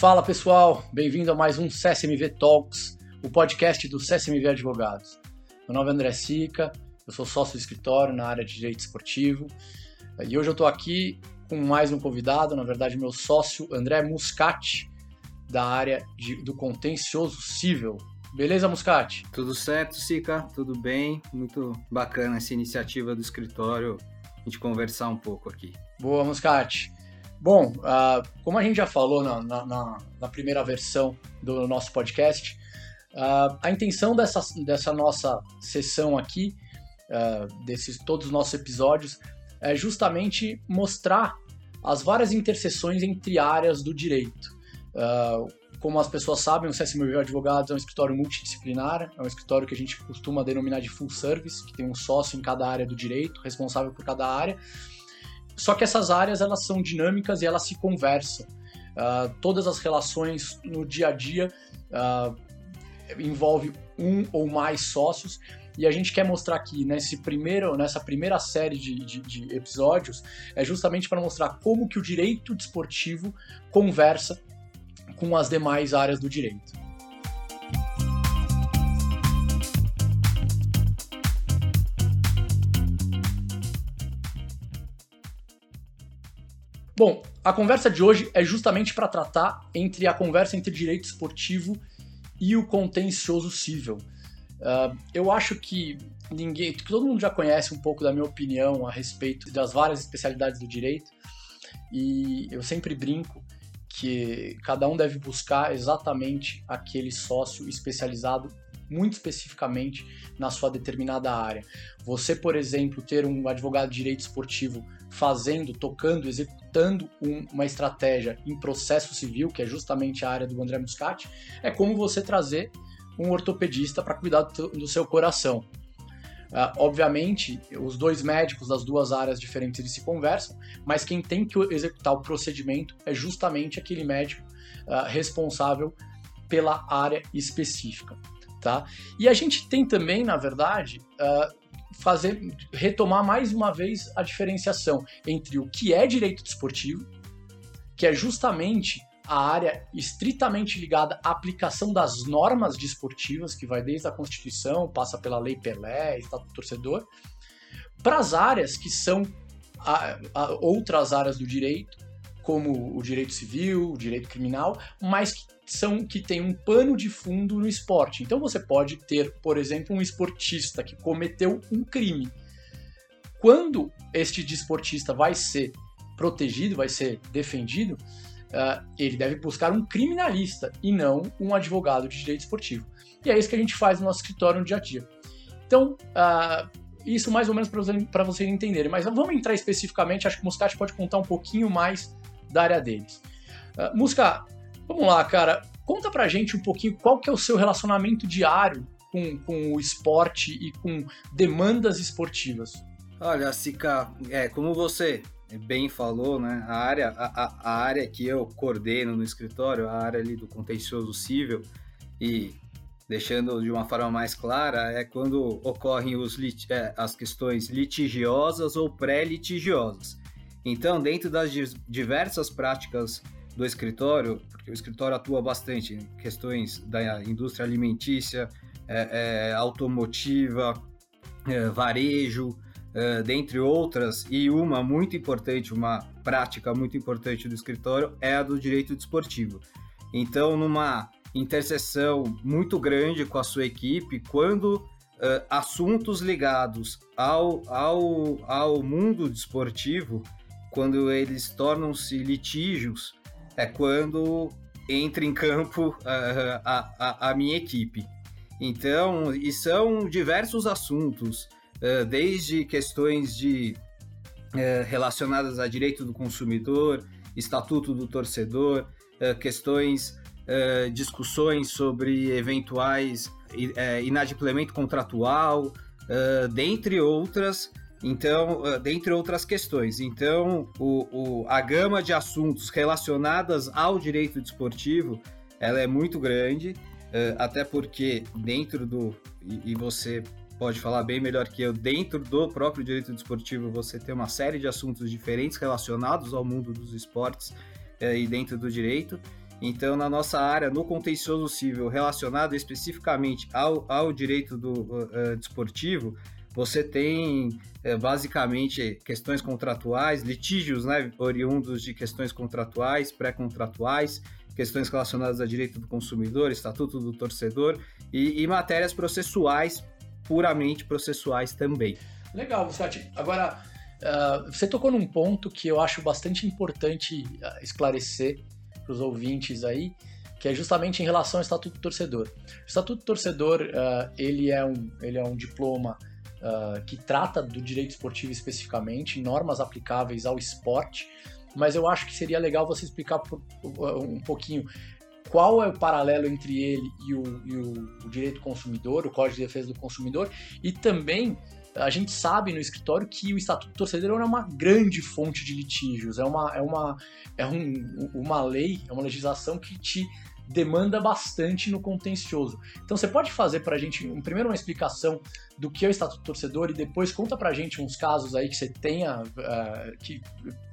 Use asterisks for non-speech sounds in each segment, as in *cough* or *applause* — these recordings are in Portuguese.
Fala pessoal, bem-vindo a mais um CSMV Talks, o podcast do CSMV Advogados. Meu nome é André Sica, eu sou sócio do escritório na área de direito esportivo e hoje eu estou aqui com mais um convidado, na verdade meu sócio André Muscati, da área de, do contencioso civil. Beleza, Muscati? Tudo certo, Sica, tudo bem. Muito bacana essa iniciativa do escritório, a gente conversar um pouco aqui. Boa, Muscati. Bom, uh, como a gente já falou na, na, na, primeira versão do nosso podcast, uh, a intenção dessa, dessa nossa sessão aqui, uh, desses todos os nossos episódios, é justamente mostrar as várias interseções entre áreas do direito. como as pessoas sabem, o CSMV Advogados é um escritório multidisciplinar, é um escritório que a gente costuma denominar de full service, que tem um sócio em cada área do direito, responsável por cada área, só que essas áreas elas são dinâmicas e elas se conversam. Uh, todas as relações no dia a dia uh, envolve um ou mais sócios e a gente quer mostrar aqui nesse primeiro, nessa primeira série de, de, de episódios é justamente para mostrar como que o direito desportivo conversa com as demais áreas do direito. Bom, a conversa de hoje é justamente para tratar entre a conversa entre direito esportivo e o contencioso civil. Uh, eu acho que ninguém, todo mundo já conhece um pouco da minha opinião a respeito das várias especialidades do direito e eu sempre brinco que cada um deve buscar exatamente aquele sócio especializado muito especificamente na sua determinada área. Você, por exemplo, ter um advogado de direito esportivo fazendo, tocando, executando um, uma estratégia em processo civil, que é justamente a área do André Muscati, é como você trazer um ortopedista para cuidar do, do, seu coração. Uh, obviamente, os dois médicos das duas áreas diferentes eles se conversam, mas quem tem que executar o procedimento é justamente aquele médico uh, responsável pela área específica tá? E a gente tem também, na verdade, uh, fazer retomar mais uma vez a diferenciação entre o que é direito desportivo, que é justamente a área estritamente ligada à aplicação das normas desportivas, que vai desde a Constituição, passa pela Lei Pelé, Estatuto do Torcedor, para as áreas que são a, a, outras áreas do direito, como o direito civil, o direito criminal, mas que são que tem um pano de fundo no esporte. Então você pode ter, por exemplo, um esportista que cometeu um crime. Quando este desportista vai ser protegido, vai ser defendido, uh, ele deve buscar um criminalista e não um advogado de direito esportivo. E é isso que a gente faz no nosso escritório no dia a dia. Então, uh, isso mais ou menos para vocês entenderem. Mas vamos entrar especificamente, acho que o Muscat pode contar um pouquinho mais da área deles. Uh, Musca, vamos lá, cara. Conta pra gente um pouquinho qual que é o seu relacionamento diário com, com o esporte e com demandas esportivas. Olha, Sica, é, como você bem falou, né, a área, a, a área que eu coordeno no escritório, a área ali do contencioso civil, e deixando de uma forma mais clara, é quando ocorrem os, é, as questões litigiosas ou pré-litigiosas. Então, dentro das diversas práticas do escritório, porque o escritório atua bastante em questões da indústria alimentícia, é, é, automotiva, é, varejo, é, dentre outras, e uma muito importante, uma prática muito importante do escritório é a do direito desportivo. Então, numa interseção muito grande com a sua equipe, quando uh, assuntos ligados ao, ao, ao mundo desportivo quando eles tornam-se litígios, é quando entra em campo uh, a, a, a, minha equipe. Então, e são diversos assuntos, uh, desde questões de relacionadas a direito do consumidor, estatuto do torcedor, questões, discussões sobre eventuais inadimplemento contratual, dentre outras, então, ah, dentre outras questões. Então, o, o, a gama de assuntos relacionadas ao direito desportivo, ela é muito grande, uh, até porque dentro do... E, você pode falar bem melhor que eu, dentro do próprio direito desportivo você tem uma série de assuntos diferentes relacionados ao mundo dos esportes uh, e dentro do direito. Então, na nossa área, no contencioso civil relacionado especificamente ao, ao direito do uh, desportivo, você tem uh, basicamente questões contratuais, litígios né, oriundos de questões contratuais, pré-contratuais, questões relacionadas a direito do consumidor, estatuto do torcedor e, e matérias processuais, puramente processuais também. Legal, Muscati. Agora, uh, você tocou num ponto que eu acho bastante importante esclarecer para os ouvintes aí, que é justamente em relação ao Estatuto do Torcedor. O Estatuto do Torcedor, uh, ele, é um, ele é um diploma uh, que trata do direito esportivo especificamente, normas aplicáveis ao esporte, mas eu acho que seria legal você explicar por, um pouquinho qual é o paralelo entre ele e o, e o, o direito consumidor, o Código de Defesa do Consumidor, e também a gente sabe no escritório que o Estatuto do Torcedor é uma grande fonte de litígios, é uma, é uma, é um, uma lei, é uma legislação que te demanda bastante no contencioso. Então você pode fazer para a gente, primeiro uma explicação do que é o Estatuto do Torcedor e depois conta para a gente uns casos aí que você tenha uh, que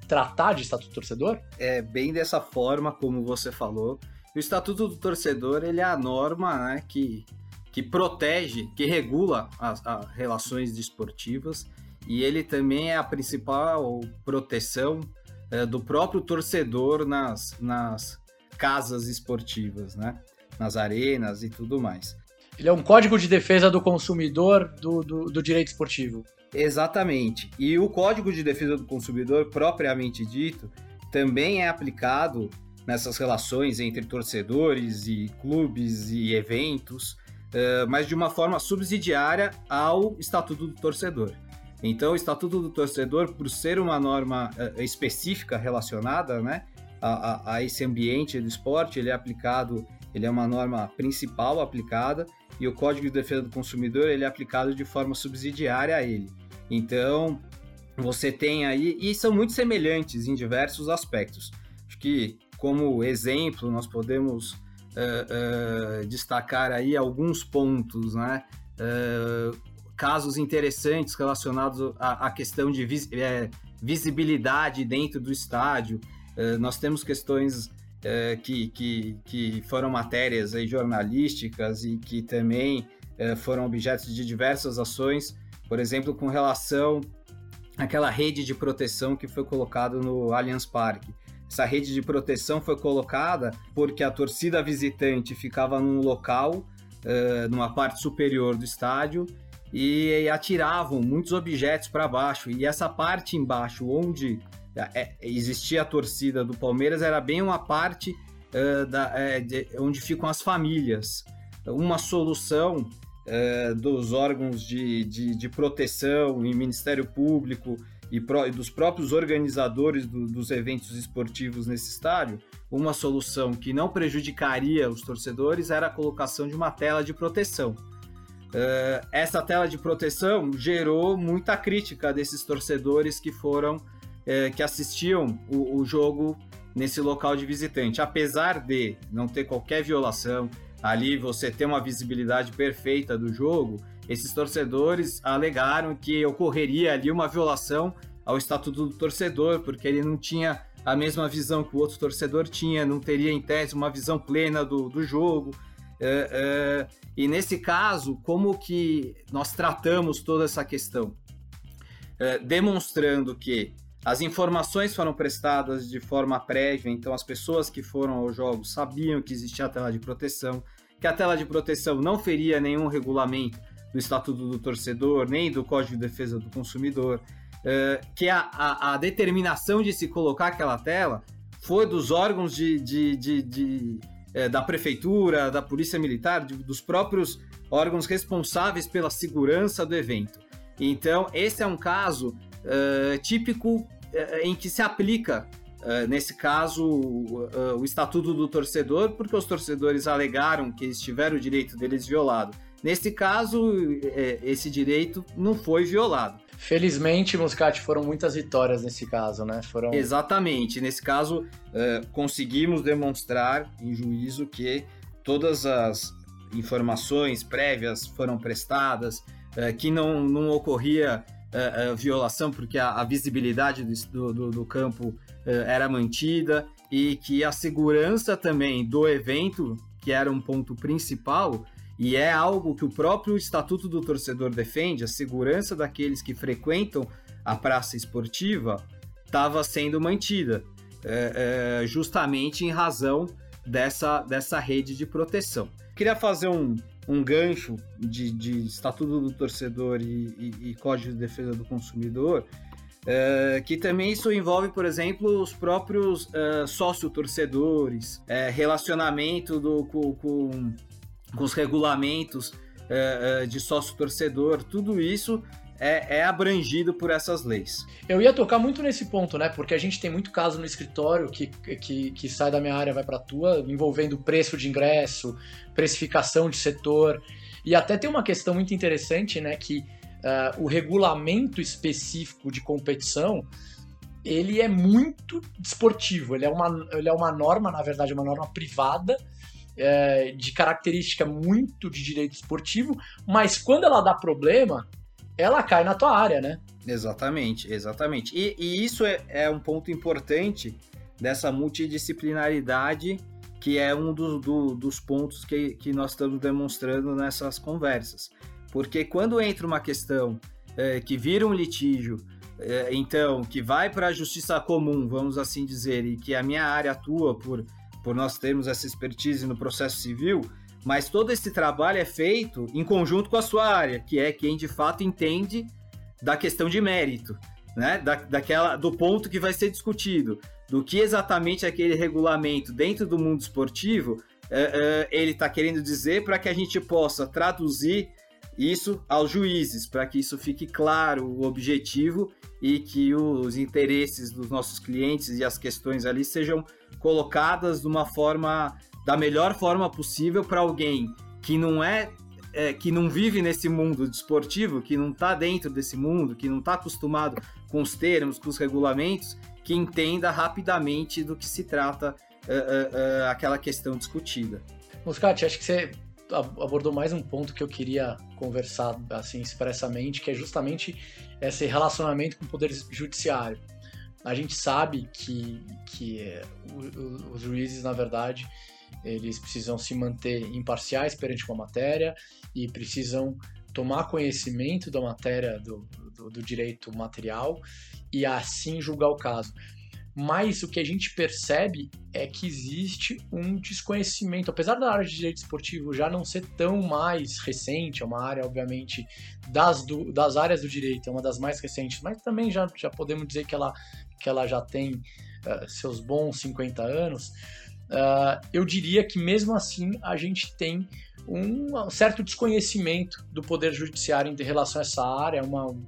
tratar de Estatuto do Torcedor? É bem dessa forma como você falou. O Estatuto do Torcedor ele é a norma né, que que protege, que regula as, as relações desportivas e ele também é a principal proteção é, do próprio torcedor nas, nas casas esportivas, né? nas arenas e tudo mais. Ele é um código de defesa do consumidor do, do, do direito esportivo. Exatamente. E o Código de Defesa do Consumidor, propriamente dito, também é aplicado nessas relações entre torcedores e clubes e eventos. Eh, mas de uma forma subsidiária ao Estatuto do Torcedor. Então, o Estatuto do Torcedor, por ser uma norma uh, específica relacionada né, a, a, esse ambiente do esporte, ele é aplicado, ele é uma norma principal aplicada, e o Código de Defesa do Consumidor ele é aplicado de forma subsidiária a ele. Então, você tem aí, e são muito semelhantes em diversos aspectos. Acho que, como exemplo, nós podemos uh, uh, destacar aí alguns pontos, né? Uh, casos interessantes relacionados à, à questão de vis, é, visibilidade dentro do estádio. Nós temos questões que, que, que foram matérias aí jornalísticas e que também foram objetos de diversas ações, por exemplo, com relação àquela rede de proteção que foi colocado no Allianz Parque. Essa rede de proteção foi colocada porque a torcida visitante ficava num local, numa parte superior do estádio, e atiravam muitos objetos para baixo. E essa parte embaixo, onde é, existia a torcida do Palmeiras, era bem uma parte uh, da, é, de, onde ficam as famílias. Uma solução uh, dos órgãos de, de, de proteção e Ministério Público e, pro, e dos próprios organizadores do, dos eventos esportivos nesse estádio, uma solução que não prejudicaria os torcedores era a colocação de uma tela de proteção. Uh, essa tela de proteção gerou muita crítica desses torcedores que foram uh, que assistiam o, o, jogo nesse local de visitante. Apesar de não ter qualquer violação, ali você ter uma visibilidade perfeita do jogo, esses torcedores alegaram que ocorreria ali uma violação ao estatuto do torcedor, porque ele não tinha a mesma visão que o outro torcedor tinha, não teria em tese uma visão plena do, do jogo. É, é, e nesse caso, como que nós tratamos toda essa questão? É, demonstrando que as informações foram prestadas de forma prévia, então as pessoas que foram ao jogo sabiam que existia a tela de proteção, que a tela de proteção não feria nenhum regulamento do Estatuto do Torcedor, nem do Código de Defesa do Consumidor, uh, que a, a, a, determinação de se colocar aquela tela foi dos órgãos de, de, de, de uh, da Prefeitura, da Polícia Militar, dos próprios órgãos responsáveis pela segurança do evento. Então, esse é um caso uh, típico em que se aplica Uh, nesse caso, uh, uh, o Estatuto do Torcedor, porque os torcedores alegaram que eles tiveram o direito deles violado. Nesse caso, esse direito não foi violado. Felizmente, Muscat, foram muitas vitórias nesse caso, né? Foram... Exatamente. Nesse caso, uh, conseguimos demonstrar em juízo que todas as informações prévias foram prestadas, uh, que não, não ocorria uh, violação, porque a, a visibilidade do, do, do campo era mantida. e que a segurança também do evento, que era um ponto principal, e é algo que o próprio Estatuto do Torcedor defende, a segurança daqueles que frequentam a praça esportiva estava sendo mantida, é, é, justamente em razão dessa, dessa rede de proteção. Queria fazer um, um gancho de, de Estatuto do Torcedor e, e, e Código de Defesa do Consumidor, é, que também isso envolve, por exemplo, os próprios é, sócio-torcedores, é, relacionamento do, com, com com os regulamentos de sócio-torcedor, tudo isso é, é, abrangido por essas leis. Eu ia tocar muito nesse ponto, né? Porque a gente tem muito caso no escritório que, que, que sai da minha área vai para tua, envolvendo preço de ingresso, precificação de setor. E até tem uma questão muito interessante, né? Que uh, o regulamento específico de competição ele é muito desportivo. Ele é uma, ele é uma norma, na verdade, uma norma privada é, de característica muito de direito esportivo, mas quando ela dá problema, ela cai na tua área, né? Exatamente, exatamente. E, e isso é, é, um ponto importante dessa multidisciplinaridade, que é um do, do, dos pontos que, que nós estamos demonstrando nessas conversas. Porque quando entra uma questão é, que vira um litígio, é, então, que vai para a justiça comum, vamos assim dizer, e que a minha área atua por por nós termos essa expertise no processo civil, mas todo esse trabalho é feito em conjunto com a sua área, que é quem de fato entende da questão de mérito, né? Da, daquela, do ponto que vai ser discutido, do que exatamente aquele regulamento dentro do mundo esportivo é, é, ele está querendo dizer para que a gente possa traduzir isso aos juízes, para que isso fique claro, o objetivo e que os interesses dos nossos clientes e as questões ali sejam colocadas de uma forma da melhor forma possível para alguém que não é, é, que não vive nesse mundo desportivo, que não está dentro desse mundo, que não está acostumado com os termos, com os regulamentos, que entenda rapidamente do que se trata uh, uh, uh, aquela questão discutida. Muscati, acho que você abordou mais um ponto que eu queria conversar assim expressamente, que é justamente esse relacionamento com o poder judiciário. A gente sabe que, que os juízes, na verdade, eles precisam se manter imparciais perante uma matéria e precisam tomar conhecimento da matéria do, do, do direito material e assim julgar o caso. Mas o que a gente percebe é que existe um desconhecimento, apesar da área de direito esportivo já não ser tão mais recente, é uma área, obviamente, das, do, das áreas do direito, é uma das mais recentes, mas também já, já podemos dizer que ela que ela já tem uh, seus bons 50 anos, uh, eu diria que mesmo assim a gente tem um certo desconhecimento do Poder Judiciário em relação a essa área, uma, um,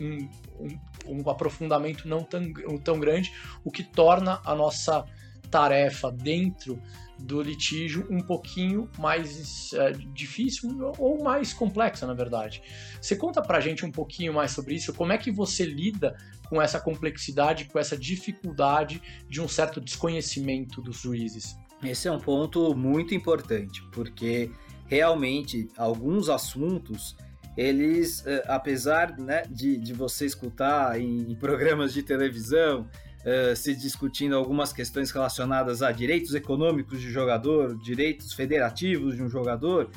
um, um, um aprofundamento não tão, tão grande, o que torna a nossa tarefa dentro do litígio um pouquinho mais é, difícil ou mais complexa, na verdade. Você conta pra gente um pouquinho mais sobre isso? Como é que você lida com essa complexidade, com essa dificuldade de um certo desconhecimento dos juízes? Esse é um ponto muito importante, porque realmente alguns assuntos eles, é, apesar né, de, de você escutar em, em programas de televisão, uh, se discutindo algumas questões relacionadas a direitos econômicos de jogador, direitos federativos de um jogador.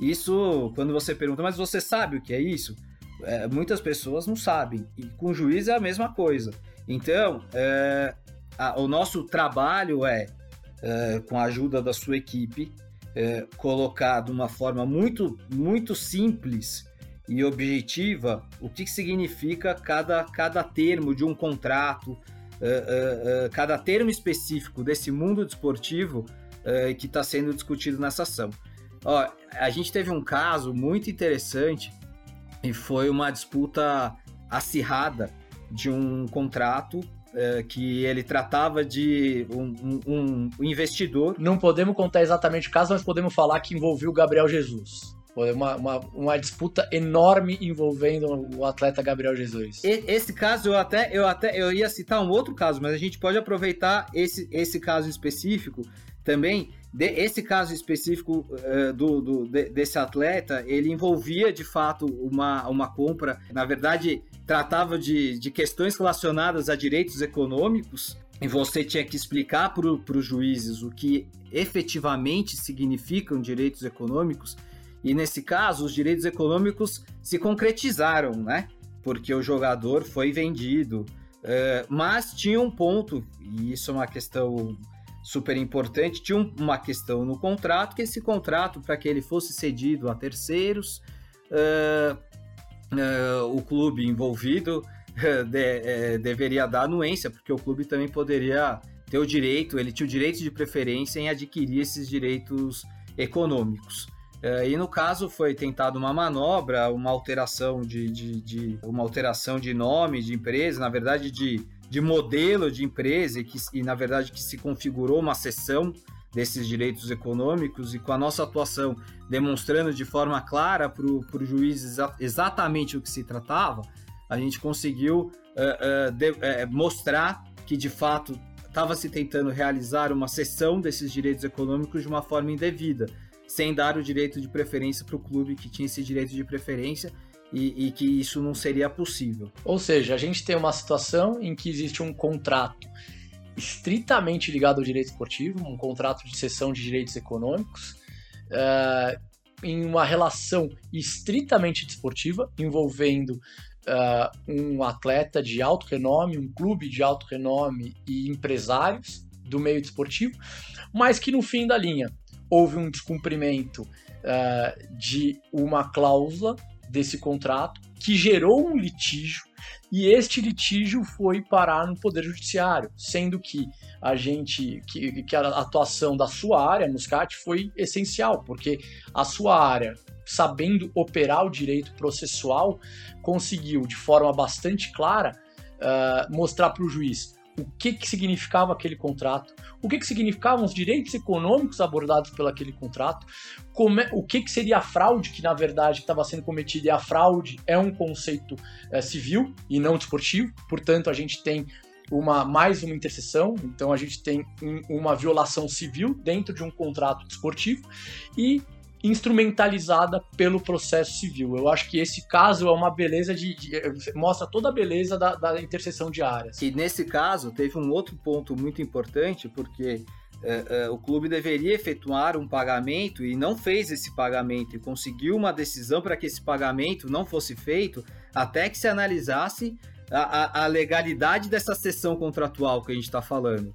Isso, quando você pergunta, mas você sabe o que é isso? É, muitas pessoas não sabem. E com o juiz é a mesma coisa. Então, é, a, o nosso trabalho é, é, com a ajuda da sua equipe, colocar de uma forma muito, muito simples e objetiva o que significa cada, cada termo de um contrato, uh, uh, cada termo específico desse mundo desportivo que está sendo discutido nessa ação. Ó, a gente teve um caso muito interessante e foi uma disputa acirrada de um contrato que ele tratava de um, um, um, investidor. Não podemos contar exatamente o caso, mas podemos falar que envolveu o Gabriel Jesus. Foi uma, uma, uma, disputa enorme envolvendo o atleta Gabriel Jesus. Esse caso eu até, eu até eu ia citar um outro caso, mas a gente pode aproveitar esse, esse caso específico também. De, esse caso específico uh, do, do de, desse atleta, ele envolvia de fato uma, uma compra. Na verdade, tratava de, de questões relacionadas a direitos econômicos e você tinha que explicar para os juízes o que efetivamente significam direitos econômicos, e nesse caso os direitos econômicos se concretizaram, né? Porque o jogador foi vendido. Uh, mas tinha um ponto, e isso é uma questão super importante, tinha uma questão no contrato, que esse contrato, para que ele fosse cedido a terceiros, uh, uh, o clube envolvido de, deveria dar anuência, porque o clube também poderia ter o direito, ele tinha o direito de preferência em adquirir esses direitos econômicos. Uh, e no caso foi tentado uma manobra, uma alteração de, de, de, uma alteração de nome de empresa, na verdade de, de modelo de empresa, e, que, e na verdade que se configurou uma seção desses direitos econômicos e com a nossa atuação demonstrando de forma clara para o juiz exa exatamente o que se tratava, a gente conseguiu uh, uh, de, uh, mostrar que de fato estava se tentando realizar uma cessão desses direitos econômicos de uma forma indevida, sem dar o direito de preferência para o clube que tinha esse direito de preferência e, e, que isso não seria possível. Ou seja, a gente tem uma situação em que existe um contrato estritamente ligado ao direito esportivo, um contrato de cessão de direitos econômicos, em uma relação estritamente desportiva, envolvendo uh, um atleta de alto renome, um clube de alto renome e empresários do meio desportivo, mas que no fim da linha houve um descumprimento uh, de uma cláusula desse contrato que gerou um litígio e este litígio foi parar no Poder Judiciário, sendo que a gente que, que a atuação da sua área, Muscat, foi essencial, porque a sua área sabendo operar o direito processual, conseguiu, de forma bastante clara, uh, mostrar para o juiz o que, que significava aquele contrato, o que, que significavam os direitos econômicos abordados pelo aquele contrato, é, o que, que seria a fraude que, na verdade, estava sendo cometida, e a fraude é um conceito é, civil e não desportivo, portanto, a gente tem uma mais uma interseção, então a gente tem um, uma violação civil dentro de um contrato desportivo e instrumentalizada pelo processo civil. Eu acho que esse caso é uma beleza de, de mostra toda a beleza da, da, interseção de áreas. E nesse caso teve um outro ponto muito importante porque é, é, o clube deveria efetuar um pagamento e não fez esse pagamento e conseguiu uma decisão para que esse pagamento não fosse feito até que se analisasse a, a, a legalidade dessa sessão contratual que a gente está falando.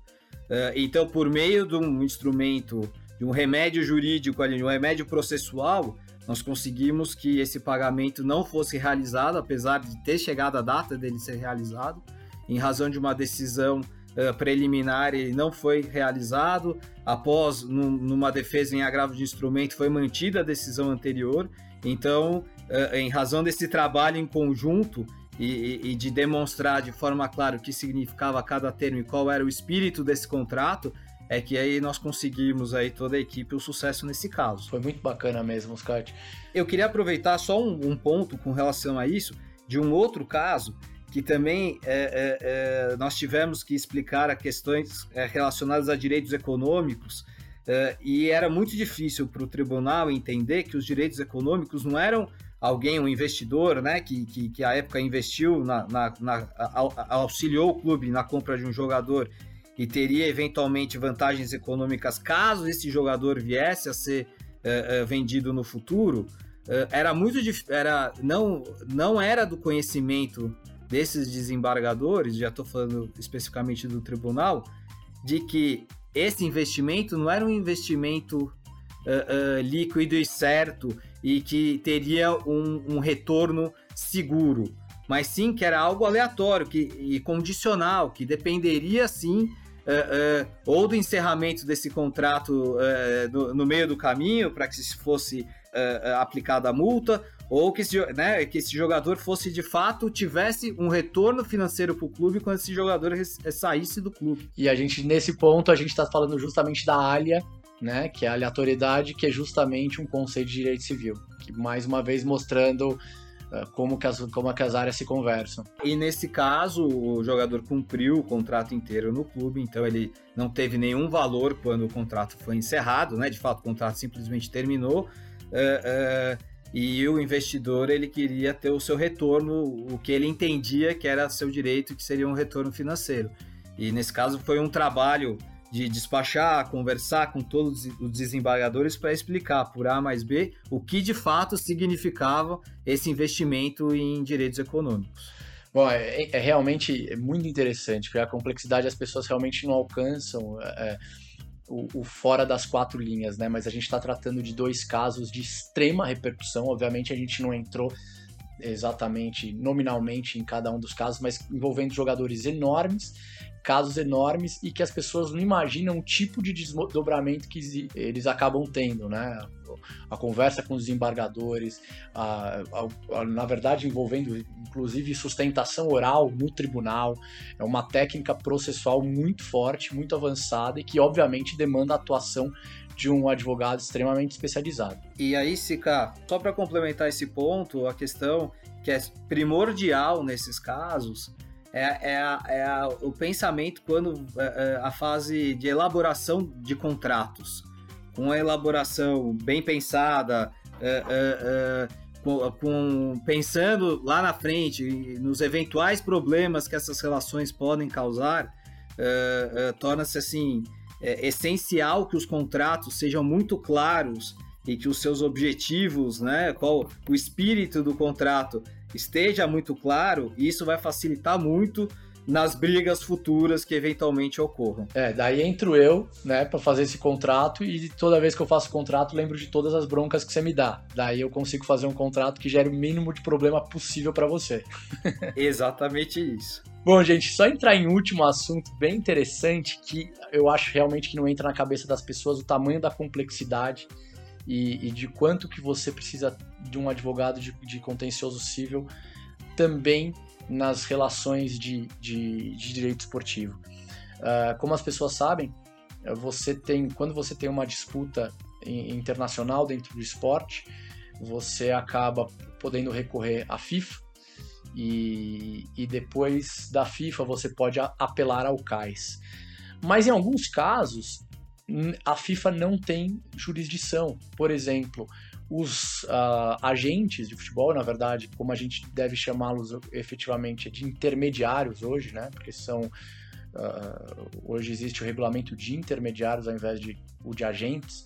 É, então, por meio de um instrumento de um remédio jurídico ali, de um remédio processual, nós conseguimos que esse pagamento não fosse realizado, apesar de ter chegado a data dele ser realizado, em razão de uma decisão uh, preliminar, ele não foi realizado. Após, num, numa defesa em agravo de instrumento, foi mantida a decisão anterior. Então, uh, em razão desse trabalho em conjunto e, e, de demonstrar de forma clara o que significava cada termo e qual era o espírito desse contrato, é que aí nós conseguimos aí toda a equipe o sucesso nesse caso. Foi muito bacana mesmo, Scott. Eu queria aproveitar só um, um ponto com relação a isso, de um outro caso, que também é, é, é, nós tivemos que explicar a questões é, relacionadas a direitos econômicos, é, e era muito difícil para o tribunal entender que os direitos econômicos não eram alguém, um investidor, né, que, que, que à época investiu, na, na, na, auxiliou o clube na compra de um jogador e teria eventualmente vantagens econômicas caso esse jogador viesse a ser uh, uh, vendido no futuro, uh, era muito era não não era do conhecimento desses desembargadores, já estou falando especificamente do tribunal, de que esse investimento não era um investimento líquido e certo e que teria um, um retorno seguro, mas sim que era algo aleatório que, e condicional, que dependeria sim Uh, uh, ou do encerramento desse contrato uh, no, meio do caminho para que se fosse aplicada a multa, ou que esse, né, que esse jogador fosse de fato tivesse um retorno financeiro para o clube quando esse jogador saísse do clube. E a gente nesse ponto a gente está falando justamente da alha, né, que é a aleatoriedade, que é justamente um conceito de direito civil, que mais uma vez mostrando é, como que, as, como que as áreas se conversam. E nesse caso, o jogador cumpriu o contrato inteiro no clube, então ele não teve nenhum valor quando o contrato foi encerrado, né? De fato, o contrato simplesmente terminou. Uh, e o investidor ele queria ter o seu retorno, o que ele entendia que era seu direito, que seria um retorno financeiro. E nesse caso foi um trabalho de despachar, conversar com todos os desembargadores para explicar por A mais B o que de fato significava esse investimento em direitos econômicos. Bom, é, é realmente muito interessante, porque a complexidade as pessoas realmente não alcançam é, o, o, fora das quatro linhas, né? Mas a gente está tratando de dois casos de extrema repercussão. Obviamente a gente não entrou exatamente nominalmente em cada um dos casos, mas envolvendo jogadores enormes casos enormes e que as pessoas não imaginam o tipo de desdobramento que eles acabam tendo, né? A conversa com os desembargadores, a, a, a, na verdade envolvendo inclusive sustentação oral no tribunal, é uma técnica processual muito forte, muito avançada e que obviamente demanda a atuação de um advogado extremamente especializado. E aí, Sica, só para complementar esse ponto, a questão que é primordial nesses casos é, é, é o pensamento quando é, é, a fase de elaboração de contratos, com a elaboração bem pensada, é, é, com, com, pensando lá na frente nos eventuais problemas que essas relações podem causar, torna-se assim essencial que os contratos sejam muito claros e que os seus objetivos, né, qual o espírito do contrato esteja muito claro, e isso vai facilitar muito nas brigas futuras que eventualmente ocorram. É, daí entro eu, né, para fazer esse contrato e toda vez que eu faço contrato, lembro de todas as broncas que você me dá. Daí eu consigo fazer um contrato que gere o mínimo de problema possível para você. *laughs* Exatamente isso. Bom, gente, só entrar em último assunto bem interessante que eu acho realmente que não entra na cabeça das pessoas o tamanho da complexidade e, e de quanto que você precisa de um advogado de, de contencioso civil também nas relações de, de, de direito esportivo. Uh, como as pessoas sabem, você tem quando você tem uma disputa internacional dentro do esporte, você acaba podendo recorrer à FIFA e, e depois da FIFA você pode apelar ao CAIS. Mas em alguns casos a FIFA não tem jurisdição. Por exemplo, os uh, agentes de futebol, na verdade, como a gente deve chamá-los efetivamente, de intermediários hoje, né? Porque são. Uh, hoje existe o regulamento de intermediários ao invés de o de agentes.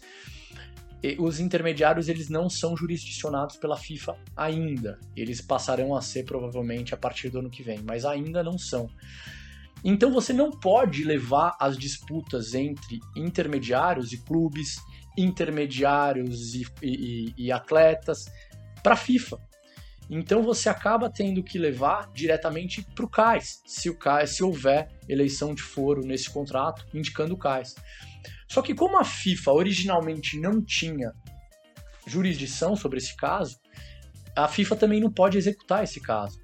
E os intermediários eles não são jurisdicionados pela FIFA ainda. Eles passarão a ser provavelmente a partir do ano que vem, mas ainda não são. Então você não pode levar as disputas entre intermediários e clubes, intermediários e, e, e atletas para a FIFA. Então você acaba tendo que levar diretamente para o CAIS, se o CAIS, se houver eleição de foro nesse contrato, indicando o CAIS. Só que como a FIFA originalmente não tinha jurisdição sobre esse caso, a FIFA também não pode executar esse caso.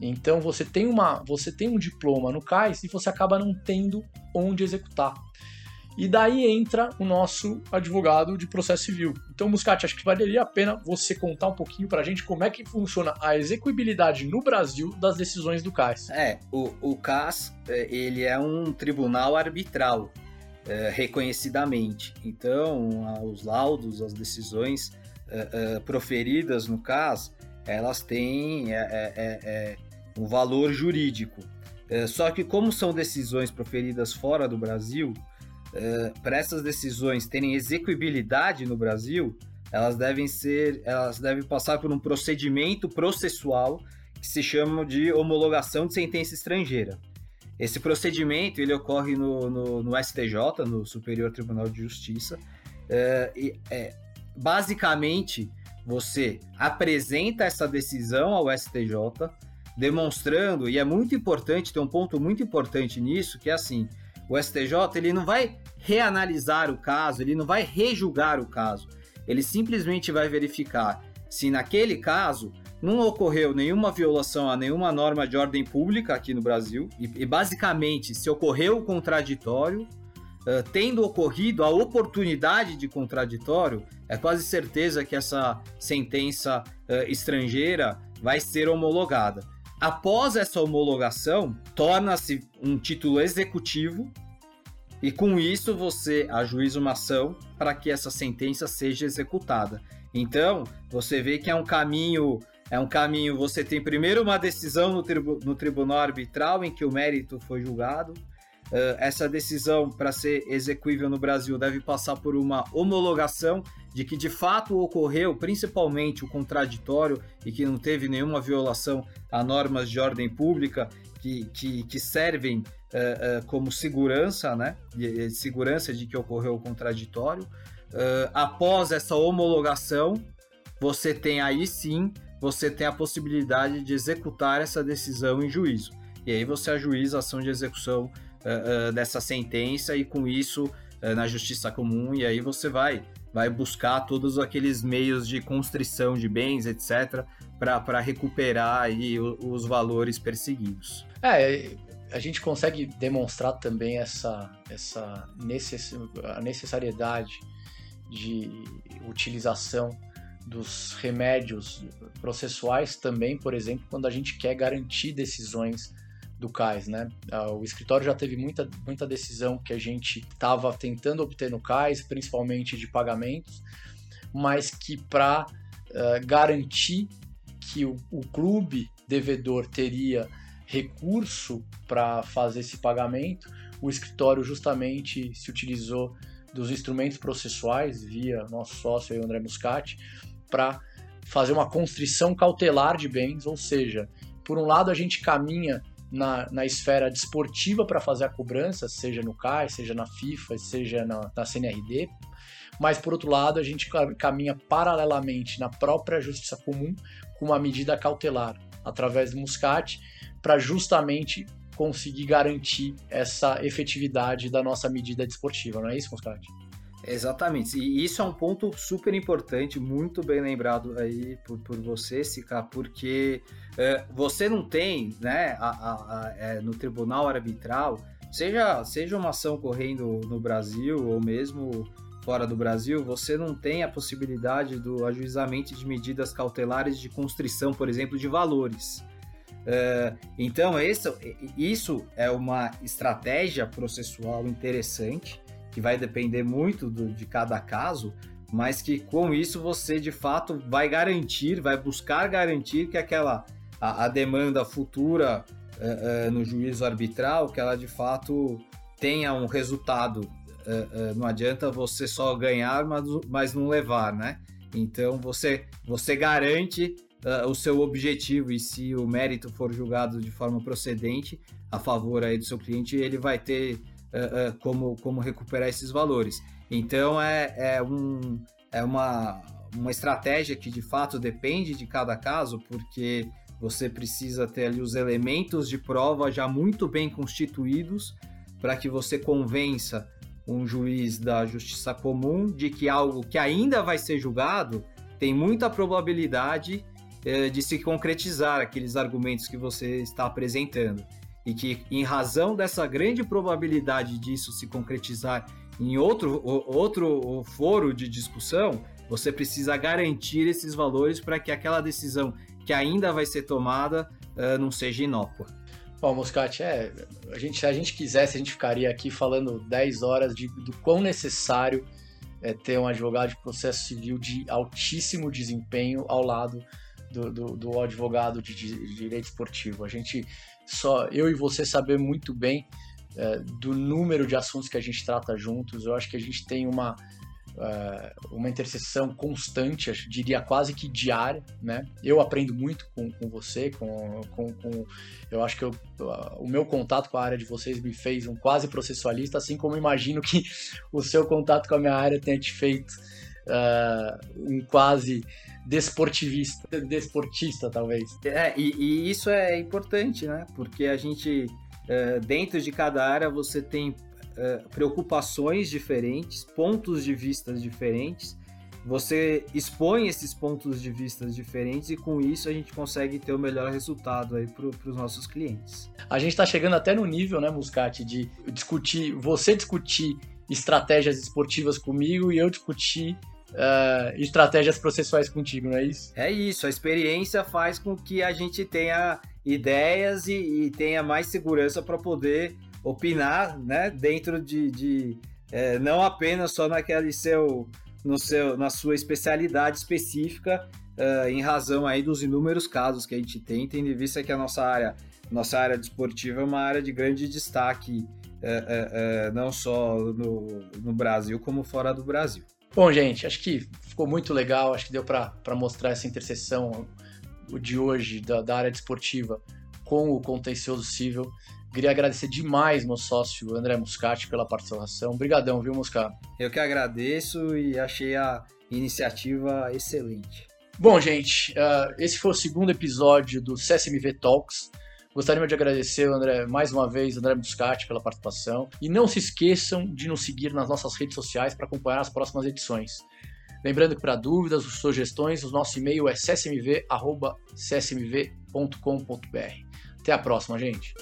Então você tem uma, você tem um diploma no CAIS e você acaba não tendo onde executar. E daí entra o nosso advogado de processo civil. Então, Muscat, acho que valeria a pena você contar um pouquinho para a gente como é que funciona a execuibilidade no Brasil das decisões do CAS. É, o, o CAS é, ele é um tribunal arbitral, é, reconhecidamente. Então, os laudos, as decisões é, é proferidas no CAS, elas têm é, é, é, é um valor jurídico. Só que como são decisões proferidas fora do Brasil, para essas decisões terem execuibilidade no Brasil, elas devem ser, elas devem passar por um procedimento processual que se chama de homologação de sentença estrangeira. Esse procedimento ele ocorre no, no, no STJ, no Superior Tribunal de Justiça, é, é, basicamente você apresenta essa decisão ao STJ, demonstrando, e é muito importante, tem um ponto muito importante nisso, que é assim, o STJ ele não vai reanalisar o caso, ele não vai rejulgar o caso, ele simplesmente vai verificar se naquele caso não ocorreu nenhuma violação a nenhuma norma de ordem pública aqui no Brasil, e, e basicamente se ocorreu o contraditório, uh, tendo ocorrido a oportunidade de contraditório, é quase certeza que essa sentença uh, estrangeira vai ser homologada. Após essa homologação, torna-se um título executivo e com isso você ajuiza uma ação para que essa sentença seja executada. Então, você vê que é um caminho, é um caminho, você tem primeiro uma decisão no, tribu, no tribunal arbitral em que o mérito foi julgado, essa decisão, para ser execuível no Brasil, deve passar por uma homologação de que de fato ocorreu, principalmente o contraditório e que não teve nenhuma violação a normas de ordem pública que, que, que servem uh, uh, como segurança, né? Segurança de que ocorreu o contraditório. após essa homologação, você tem aí sim, você tem a possibilidade de executar essa decisão em juízo. E aí você ajuiza a ação de execução uh, dessa sentença e com isso uh, na justiça comum e aí você vai vai buscar todos aqueles meios de constrição de bens, etc, para recuperar aí os valores perseguidos. É, a gente consegue demonstrar também essa, essa necess, a necessariedade de utilização dos remédios processuais também, por exemplo, quando a gente quer garantir decisões do CAIS, né? Ah, o escritório já teve muita, muita decisão que a gente estava tentando obter no CAIS, principalmente de pagamentos, mas que para uh, ah, garantir que o, o clube devedor teria recurso para fazer esse pagamento, o escritório justamente se utilizou dos instrumentos processuais via nosso sócio aí, André Muscati para fazer uma constrição cautelar de bens, ou seja, por um lado a gente caminha na, na esfera desportiva para fazer a cobrança, seja no CAI, seja na FIFA, seja na, na CNRD, mas por outro lado a gente caminha paralelamente na própria justiça comum com uma medida cautelar através do Muscat para justamente conseguir garantir essa efetividade da nossa medida desportiva, não é isso, Muscat? Exatamente, e isso é um ponto super importante, muito bem lembrado aí por, por você, Sica, porque é, você não tem, né, a, a, a, é, no tribunal arbitral, seja, seja uma ação correndo no Brasil ou mesmo fora do Brasil, você não tem a possibilidade do ajuizamento de medidas cautelares de constrição, por exemplo, de valores. É, então, isso, isso é uma estratégia processual interessante que vai depender muito do, de cada caso, mas que com isso você de fato vai garantir, vai buscar garantir que aquela a, a demanda futura uh, uh, no juízo arbitral, que ela de fato tenha um resultado. Uh, não adianta você só ganhar, mas, mas não levar, né? Então você, você garante o seu objetivo e se o mérito for julgado de forma procedente a favor aí do seu cliente, ele vai ter uh, como, como recuperar esses valores. Então é, é, um, é uma, uma estratégia que de fato depende de cada caso, porque você precisa ter ali os elementos de prova já muito bem constituídos para que você convença um juiz da justiça comum de que algo que ainda vai ser julgado tem muita probabilidade eh, de se concretizar aqueles argumentos que você está apresentando e que, em razão dessa grande probabilidade disso se concretizar em outro, outro foro de discussão, você precisa garantir esses valores para que aquela decisão que ainda vai ser tomada uh, não seja inócua. Bom, Moscati, é, a gente, se a gente quisesse, a gente ficaria aqui falando 10 horas de, do quão necessário é ter um advogado de processo civil de altíssimo desempenho ao lado do, do, do advogado de, de, direito esportivo. A gente só eu e você saber muito bem é, do número de assuntos que a gente trata juntos. Eu acho que a gente tem uma é, uma interseção constante, eu diria quase que diária, né? Eu aprendo muito com, com você, com, com, com eu acho que eu, o meu contato com a área de vocês me fez um quase processualista, assim como imagino que *laughs* o seu contato com a minha área tenha te feito uh, um quase desportivista, desportista, talvez. É, e, e, isso é importante, né? Porque a gente, uh, dentro de cada área, você tem uh, preocupações diferentes, pontos de vista diferentes. Você expõe esses pontos de vista diferentes e com isso a gente consegue ter o melhor resultado aí para os nossos clientes. A gente está chegando até no nível, né, Muscati, de discutir, você discutir estratégias esportivas comigo e eu discutir uh, estratégias processuais contigo, não é isso? É isso, a experiência faz com que a gente tenha ideias e, e tenha mais segurança para poder opinar, né, dentro de, de é, não apenas só naquele seu, no seu, na sua especialidade específica, uh, em razão aí dos inúmeros casos que a gente tem, tendo em vista que a nossa área, nossa área desportiva é uma área de grande destaque não só no, no Brasil, como fora do Brasil. Bom, gente, acho que ficou muito legal, acho que deu para mostrar essa interseção de hoje da, da área desportiva com o contencioso civil. Queria agradecer demais meu sócio André Muscati pela participação. Obrigadão, viu, Muscati? Eu que agradeço e achei a iniciativa excelente. Bom, gente, uh, esse foi o segundo episódio do CSMV Talks. Gostaria de agradecer, André, mais uma vez, André Muscati, pela participação. E não se esqueçam de nos seguir nas nossas redes sociais para acompanhar as próximas edições. Lembrando que para dúvidas, sugestões, o nosso e-mail é csmv.csmv.com.br. Até a próxima, gente.